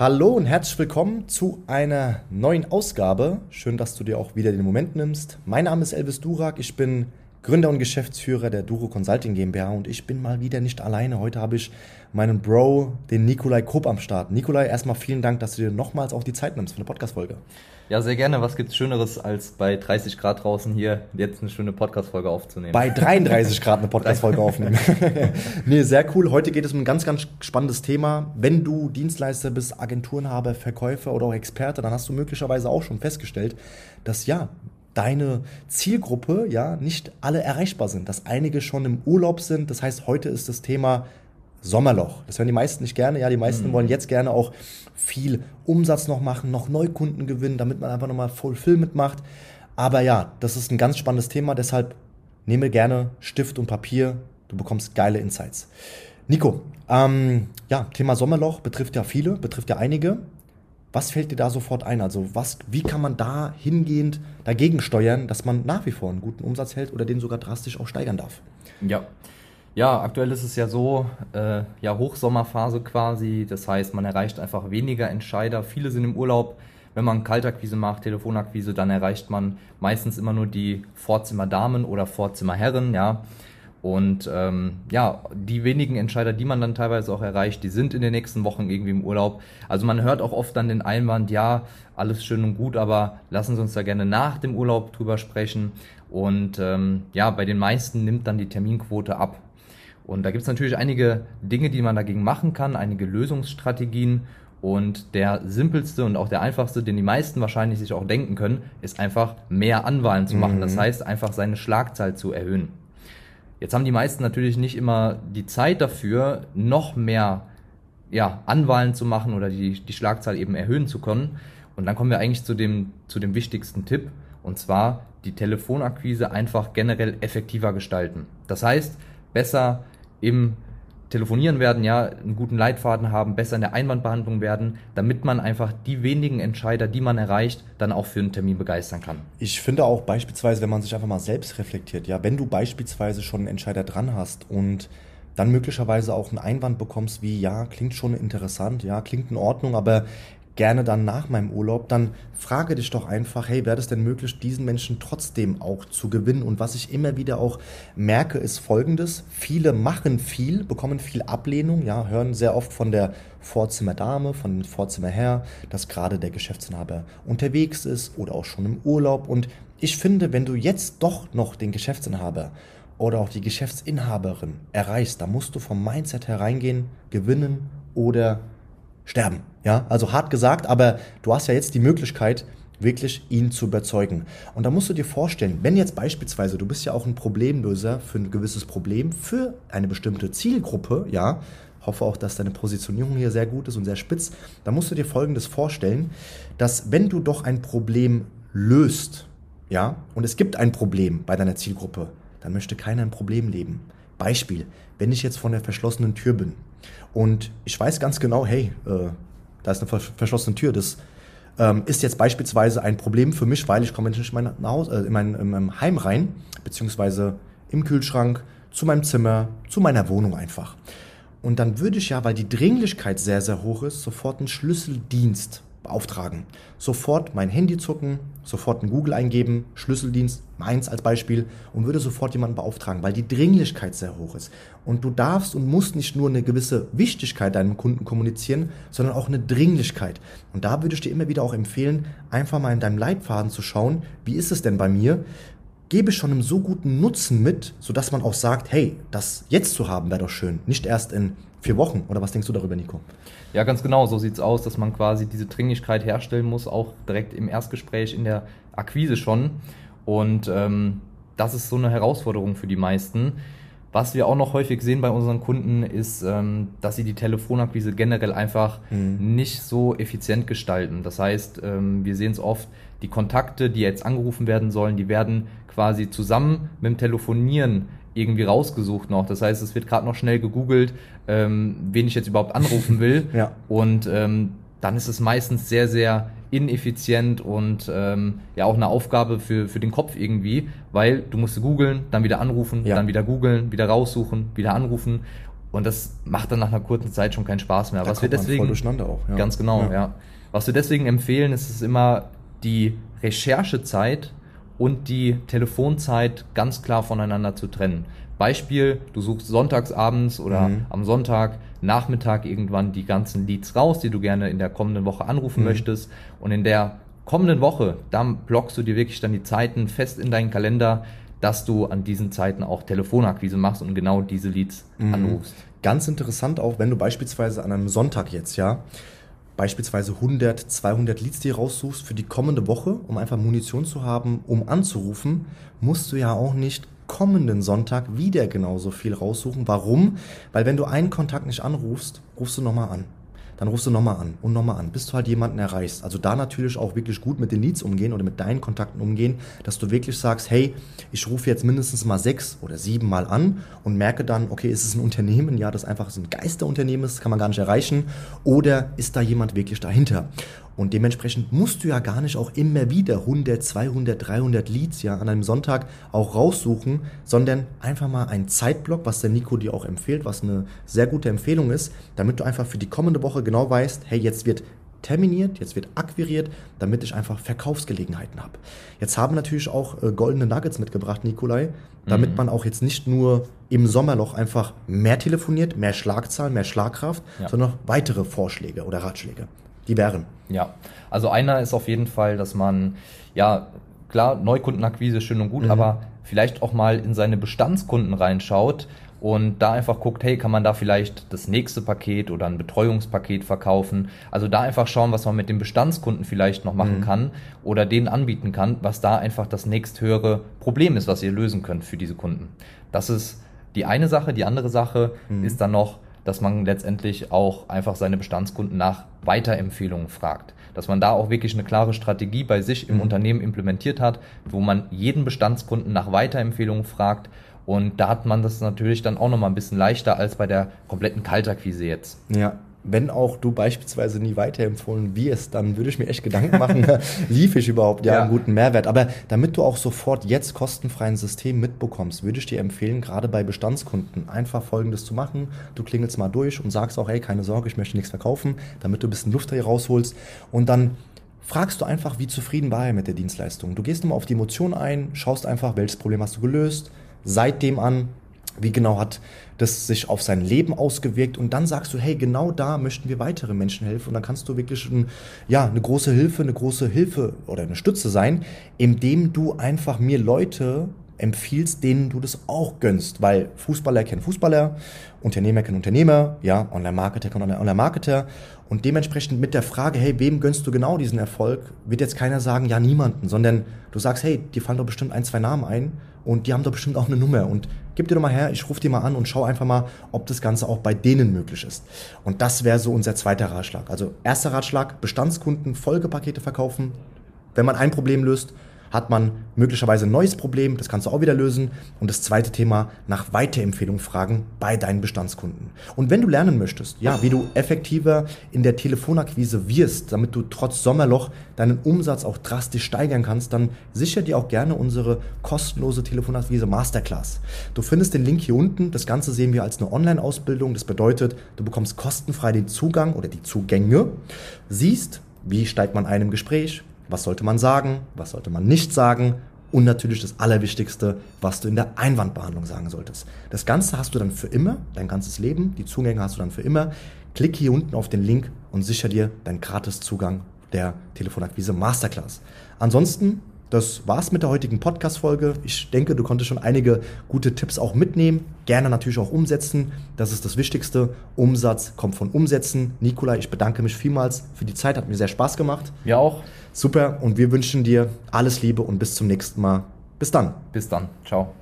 Hallo und herzlich willkommen zu einer neuen Ausgabe. Schön, dass du dir auch wieder den Moment nimmst. Mein Name ist Elvis Durak, ich bin Gründer und Geschäftsführer der Duro Consulting GmbH und ich bin mal wieder nicht alleine. Heute habe ich meinen Bro, den Nikolai Kopp am Start. Nikolai, erstmal vielen Dank, dass du dir nochmals auch die Zeit nimmst für eine Podcast-Folge. Ja, sehr gerne. Was gibt's Schöneres, als bei 30 Grad draußen hier jetzt eine schöne Podcast-Folge aufzunehmen? Bei 33 Grad eine Podcast-Folge aufnehmen. nee, sehr cool. Heute geht es um ein ganz, ganz spannendes Thema. Wenn du Dienstleister bist, Agenturenhaber, Verkäufer oder auch Experte, dann hast du möglicherweise auch schon festgestellt, dass ja, deine Zielgruppe ja nicht alle erreichbar sind, dass einige schon im Urlaub sind. Das heißt, heute ist das Thema Sommerloch. Das hören die meisten nicht gerne. Ja, die meisten mhm. wollen jetzt gerne auch viel Umsatz noch machen, noch Neukunden gewinnen, damit man einfach nochmal Fulfillment macht. Aber ja, das ist ein ganz spannendes Thema. Deshalb nehme gerne Stift und Papier. Du bekommst geile Insights. Nico, ähm, ja, Thema Sommerloch betrifft ja viele, betrifft ja einige. Was fällt dir da sofort ein? Also was, wie kann man da hingehend dagegen steuern, dass man nach wie vor einen guten Umsatz hält oder den sogar drastisch auch steigern darf? Ja, ja, aktuell ist es ja so, äh, ja, Hochsommerphase quasi. Das heißt, man erreicht einfach weniger Entscheider. Viele sind im Urlaub. Wenn man Kaltakquise macht, Telefonakquise, dann erreicht man meistens immer nur die Vorzimmerdamen oder Vorzimmerherren, ja. Und ähm, ja, die wenigen Entscheider, die man dann teilweise auch erreicht, die sind in den nächsten Wochen irgendwie im Urlaub. Also man hört auch oft dann den Einwand, ja, alles schön und gut, aber lassen Sie uns da gerne nach dem Urlaub drüber sprechen. Und ähm, ja, bei den meisten nimmt dann die Terminquote ab. Und da gibt es natürlich einige Dinge, die man dagegen machen kann, einige Lösungsstrategien. Und der simpelste und auch der einfachste, den die meisten wahrscheinlich sich auch denken können, ist einfach mehr Anwahlen zu machen. Mhm. Das heißt, einfach seine Schlagzahl zu erhöhen. Jetzt haben die meisten natürlich nicht immer die Zeit dafür, noch mehr ja, Anwahlen zu machen oder die, die Schlagzahl eben erhöhen zu können. Und dann kommen wir eigentlich zu dem, zu dem wichtigsten Tipp, und zwar die Telefonakquise einfach generell effektiver gestalten. Das heißt, besser im Telefonieren werden, ja, einen guten Leitfaden haben, besser in der Einwandbehandlung werden, damit man einfach die wenigen Entscheider, die man erreicht, dann auch für einen Termin begeistern kann. Ich finde auch beispielsweise, wenn man sich einfach mal selbst reflektiert, ja, wenn du beispielsweise schon einen Entscheider dran hast und dann möglicherweise auch einen Einwand bekommst, wie ja, klingt schon interessant, ja, klingt in Ordnung, aber gerne dann nach meinem Urlaub, dann frage dich doch einfach, hey, wäre es denn möglich, diesen Menschen trotzdem auch zu gewinnen? Und was ich immer wieder auch merke, ist folgendes. Viele machen viel, bekommen viel Ablehnung, ja, hören sehr oft von der Vorzimmerdame, von dem Vorzimmerherr, dass gerade der Geschäftsinhaber unterwegs ist oder auch schon im Urlaub. Und ich finde, wenn du jetzt doch noch den Geschäftsinhaber oder auch die Geschäftsinhaberin erreichst, da musst du vom Mindset hereingehen, gewinnen oder sterben. Ja, also hart gesagt, aber du hast ja jetzt die Möglichkeit, wirklich ihn zu überzeugen. Und da musst du dir vorstellen, wenn jetzt beispielsweise, du bist ja auch ein Problemlöser für ein gewisses Problem, für eine bestimmte Zielgruppe, ja, hoffe auch, dass deine Positionierung hier sehr gut ist und sehr spitz, da musst du dir Folgendes vorstellen, dass wenn du doch ein Problem löst, ja, und es gibt ein Problem bei deiner Zielgruppe, dann möchte keiner ein Problem leben. Beispiel, wenn ich jetzt von der verschlossenen Tür bin und ich weiß ganz genau, hey, äh, da ist eine verschlossene Tür, das ähm, ist jetzt beispielsweise ein Problem für mich, weil ich komme nicht in mein, Haus, äh, in, mein, in mein Heim rein, beziehungsweise im Kühlschrank, zu meinem Zimmer, zu meiner Wohnung einfach. Und dann würde ich ja, weil die Dringlichkeit sehr, sehr hoch ist, sofort einen Schlüsseldienst beauftragen. Sofort mein Handy zucken, sofort in Google eingeben, Schlüsseldienst, meins als Beispiel, und würde sofort jemanden beauftragen, weil die Dringlichkeit sehr hoch ist. Und du darfst und musst nicht nur eine gewisse Wichtigkeit deinem Kunden kommunizieren, sondern auch eine Dringlichkeit. Und da würde ich dir immer wieder auch empfehlen, einfach mal in deinem Leitfaden zu schauen, wie ist es denn bei mir? Gebe schon einen so guten Nutzen mit, sodass man auch sagt, hey, das jetzt zu haben wäre doch schön, nicht erst in vier Wochen. Oder was denkst du darüber, Nico? Ja, ganz genau. So sieht es aus, dass man quasi diese Dringlichkeit herstellen muss, auch direkt im Erstgespräch in der Akquise schon. Und ähm, das ist so eine Herausforderung für die meisten. Was wir auch noch häufig sehen bei unseren Kunden ist, ähm, dass sie die Telefonakquise generell einfach mhm. nicht so effizient gestalten. Das heißt, ähm, wir sehen es oft, die Kontakte, die jetzt angerufen werden sollen, die werden quasi zusammen mit dem Telefonieren irgendwie rausgesucht noch. Das heißt, es wird gerade noch schnell gegoogelt, ähm, wen ich jetzt überhaupt anrufen will. ja. Und ähm, dann ist es meistens sehr, sehr ineffizient und ähm, ja auch eine Aufgabe für, für den Kopf irgendwie, weil du musst googeln, dann wieder anrufen, ja. dann wieder googeln, wieder raussuchen, wieder anrufen. Und das macht dann nach einer kurzen Zeit schon keinen Spaß mehr. Da Was wir deswegen durcheinander auch. Ja. Ganz genau, ja. Ja. Was wir deswegen empfehlen, ist es immer die Recherchezeit und die Telefonzeit ganz klar voneinander zu trennen. Beispiel, du suchst sonntags abends oder Mhm. am Sonntag Nachmittag irgendwann die ganzen Leads raus, die du gerne in der kommenden Woche anrufen Mhm. möchtest. Und in der kommenden Woche, dann blockst du dir wirklich dann die Zeiten fest in deinen Kalender, dass du an diesen Zeiten auch Telefonakquise machst und genau diese Leads Mhm. anrufst. Ganz interessant auch, wenn du beispielsweise an einem Sonntag jetzt, ja, beispielsweise 100, 200 Leads dir raussuchst für die kommende Woche, um einfach Munition zu haben, um anzurufen, musst du ja auch nicht kommenden Sonntag wieder genauso viel raussuchen. Warum? Weil wenn du einen Kontakt nicht anrufst, rufst du nochmal an. Dann rufst du nochmal an und nochmal an, bis du halt jemanden erreichst. Also da natürlich auch wirklich gut mit den Leads umgehen oder mit deinen Kontakten umgehen, dass du wirklich sagst, hey, ich rufe jetzt mindestens mal sechs oder sieben Mal an und merke dann, okay, ist es ein Unternehmen, ja, das einfach so ein Geisterunternehmen ist, kann man gar nicht erreichen, oder ist da jemand wirklich dahinter? Und dementsprechend musst du ja gar nicht auch immer wieder 100, 200, 300 Leads ja an einem Sonntag auch raussuchen, sondern einfach mal einen Zeitblock, was der Nico dir auch empfiehlt, was eine sehr gute Empfehlung ist, damit du einfach für die kommende Woche genau weißt, hey, jetzt wird terminiert, jetzt wird akquiriert, damit ich einfach Verkaufsgelegenheiten habe. Jetzt haben natürlich auch äh, goldene Nuggets mitgebracht, Nikolai, damit Mhm. man auch jetzt nicht nur im Sommerloch einfach mehr telefoniert, mehr Schlagzahlen, mehr Schlagkraft, Ja. sondern noch weitere Vorschläge oder Ratschläge. Die wären. Ja, also einer ist auf jeden Fall, dass man, ja, klar, Neukundenakquise schön und gut, Mhm. aber vielleicht auch mal in seine Bestandskunden reinschaut und da einfach guckt, hey, kann man da vielleicht das nächste Paket oder ein Betreuungspaket verkaufen? Also da einfach schauen, was man mit den Bestandskunden vielleicht noch machen Mhm. kann oder denen anbieten kann, was da einfach das nächsthöhere Problem ist, was ihr lösen könnt für diese Kunden. Das ist die eine Sache. Die andere Sache Mhm. ist dann noch, dass man letztendlich auch einfach seine Bestandskunden nach Weiterempfehlungen fragt. Dass man da auch wirklich eine klare Strategie bei sich im Mhm. Unternehmen implementiert hat, wo man jeden Bestandskunden nach Weiterempfehlungen fragt. Und da hat man das natürlich dann auch nochmal ein bisschen leichter als bei der kompletten Kaltakquise jetzt. Ja. Wenn auch du beispielsweise nie weiterempfohlen wirst, dann würde ich mir echt Gedanken machen, lief ich überhaupt ja, Ja. einen guten Mehrwert. Aber damit du auch sofort jetzt kostenfrei ein System mitbekommst, würde ich dir empfehlen, gerade bei Bestandskunden einfach Folgendes zu machen. Du klingelst mal durch und sagst auch, hey, keine Sorge, ich möchte nichts verkaufen, damit du ein bisschen Luft hier rausholst. Und dann fragst du einfach, wie zufrieden war er mit der Dienstleistung. Du gehst nochmal auf die Emotion ein, schaust einfach, welches Problem hast du gelöst, seitdem an, wie genau hat das sich auf sein Leben ausgewirkt? Und dann sagst du, hey, genau da möchten wir weitere Menschen helfen. Und dann kannst du wirklich ein, ja, eine große Hilfe, eine große Hilfe oder eine Stütze sein, indem du einfach mir Leute empfiehlst, denen du das auch gönnst, weil Fußballer kennen Fußballer, Unternehmer kennen Unternehmer, ja, Online-Marketer kennen Online-Marketer. Und dementsprechend mit der Frage, hey, wem gönnst du genau diesen Erfolg, wird jetzt keiner sagen, ja, niemanden, sondern du sagst, hey, dir fallen doch bestimmt ein, zwei Namen ein und die haben doch bestimmt auch eine Nummer und gib dir doch mal her, ich rufe dir mal an und schau einfach mal, ob das Ganze auch bei denen möglich ist. Und das wäre so unser zweiter Ratschlag. Also erster Ratschlag, Bestandskunden Folgepakete verkaufen. Wenn man ein Problem löst, hat man möglicherweise ein neues Problem, das kannst du auch wieder lösen. Und das zweite Thema, nach Weiterempfehlung fragen bei deinen Bestandskunden. Und wenn du lernen möchtest, ja, wie du effektiver in der Telefonakquise wirst, damit du trotz Sommerloch deinen Umsatz auch drastisch steigern kannst, dann sicher dir auch gerne unsere kostenlose Telefonakquise Masterclass. Du findest den Link hier unten. Das Ganze sehen wir als eine Online-Ausbildung. Das bedeutet, du bekommst kostenfrei den Zugang oder die Zugänge, siehst, wie steigt man ein im Gespräch, was sollte man sagen, was sollte man nicht sagen und natürlich das Allerwichtigste, was du in der Einwandbehandlung sagen solltest. Das Ganze hast du dann für immer, dein ganzes Leben, die Zugänge hast du dann für immer. Klick hier unten auf den Link und sicher dir deinen Gratis-Zugang der Telefonakquise Masterclass. Ansonsten, das war's mit der heutigen Podcast-Folge. Ich denke, du konntest schon einige gute Tipps auch mitnehmen. Gerne natürlich auch umsetzen. Das ist das Wichtigste. Umsatz kommt von Umsetzen. Nikolai, ich bedanke mich vielmals für die Zeit. Hat mir sehr Spaß gemacht. Ja auch. Super. Und wir wünschen dir alles Liebe und bis zum nächsten Mal. Bis dann. Bis dann. Ciao.